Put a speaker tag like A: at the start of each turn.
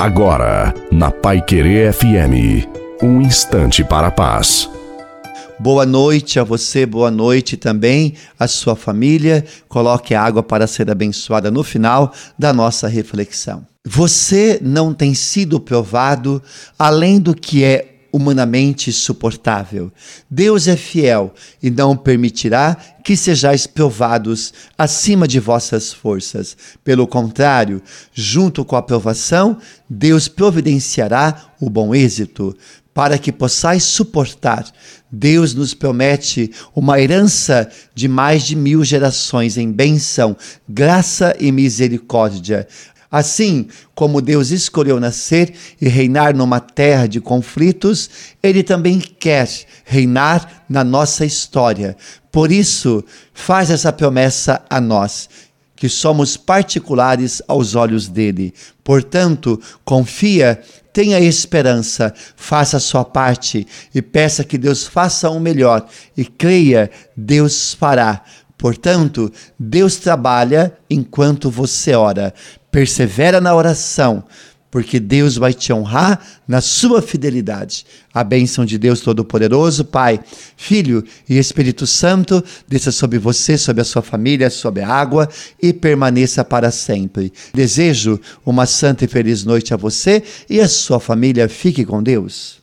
A: Agora, na Pai Querer FM, um instante para a paz.
B: Boa noite a você, boa noite também à sua família. Coloque a água para ser abençoada no final da nossa reflexão. Você não tem sido provado além do que é humanamente suportável. Deus é fiel e não permitirá que sejais provados acima de vossas forças. Pelo contrário, junto com a provação, Deus providenciará o bom êxito para que possais suportar. Deus nos promete uma herança de mais de mil gerações em bênção, graça e misericórdia. Assim como Deus escolheu nascer e reinar numa terra de conflitos, Ele também quer reinar na nossa história. Por isso, faz essa promessa a nós que somos particulares aos olhos dele. Portanto, confia, tenha esperança, faça a sua parte e peça que Deus faça o melhor e creia, Deus fará. Portanto, Deus trabalha enquanto você ora. Persevera na oração, porque Deus vai te honrar na sua fidelidade. A bênção de Deus Todo-Poderoso, Pai, Filho e Espírito Santo, desça sobre você, sobre a sua família, sobre a água e permaneça para sempre. Desejo uma santa e feliz noite a você e a sua família. Fique com Deus.